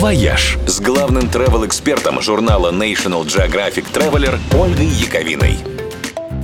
«Вояж» с главным travel-экспертом журнала National Geographic Traveler Ольгой Яковиной.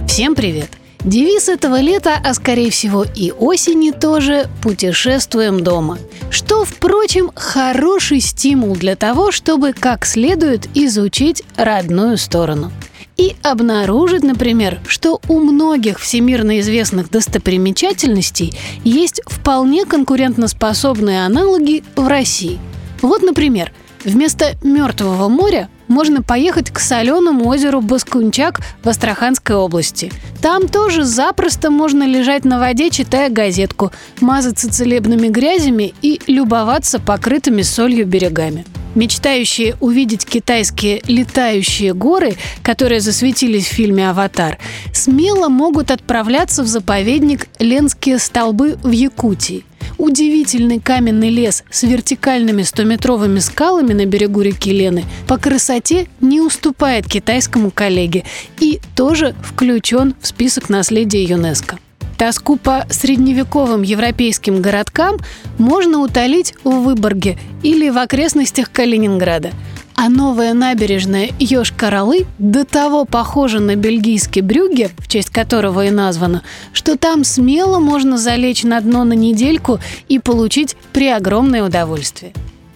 Всем привет! Девиз этого лета, а скорее всего и осени тоже «Путешествуем дома», что, впрочем, хороший стимул для того, чтобы как следует изучить родную сторону – и обнаружить, например, что у многих всемирно известных достопримечательностей есть вполне конкурентоспособные аналоги в России. Вот, например, вместо Мертвого моря можно поехать к соленому озеру Баскунчак в Астраханской области. Там тоже запросто можно лежать на воде, читая газетку, мазаться целебными грязями и любоваться покрытыми солью берегами. Мечтающие увидеть китайские летающие горы, которые засветились в фильме «Аватар», смело могут отправляться в заповедник Ленские столбы в Якутии. Удивительный каменный лес с вертикальными 100-метровыми скалами на берегу реки Лены по красоте не уступает китайскому коллеге и тоже включен в список наследия ЮНЕСКО. Тоску по средневековым европейским городкам можно утолить в Выборге или в окрестностях Калининграда. А новая набережная Ёж-Королы до того похожа на бельгийский брюге, в честь которого и названа, что там смело можно залечь на дно на недельку и получить преогромное удовольствие.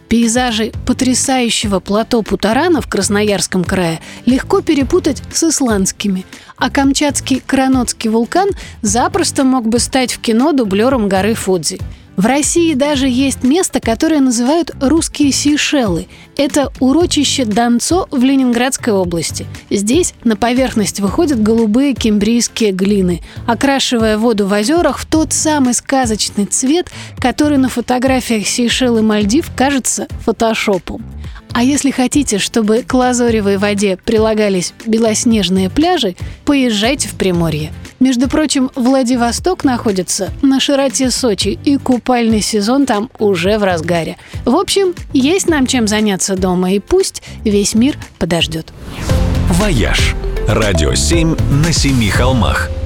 Пейзажи потрясающего плато Путарана в Красноярском крае легко перепутать с исландскими, а камчатский Кранотский вулкан запросто мог бы стать в кино дублером горы Фудзи – в России даже есть место, которое называют «русские Сейшелы». Это урочище Донцо в Ленинградской области. Здесь на поверхность выходят голубые кембрийские глины, окрашивая воду в озерах в тот самый сказочный цвет, который на фотографиях Сейшел и Мальдив кажется фотошопом. А если хотите, чтобы к лазоревой воде прилагались белоснежные пляжи, поезжайте в Приморье. Между прочим, Владивосток находится на широте Сочи, и купальный сезон там уже в разгаре. В общем, есть нам чем заняться дома, и пусть весь мир подождет. «Вояж» – радио 7 на семи холмах –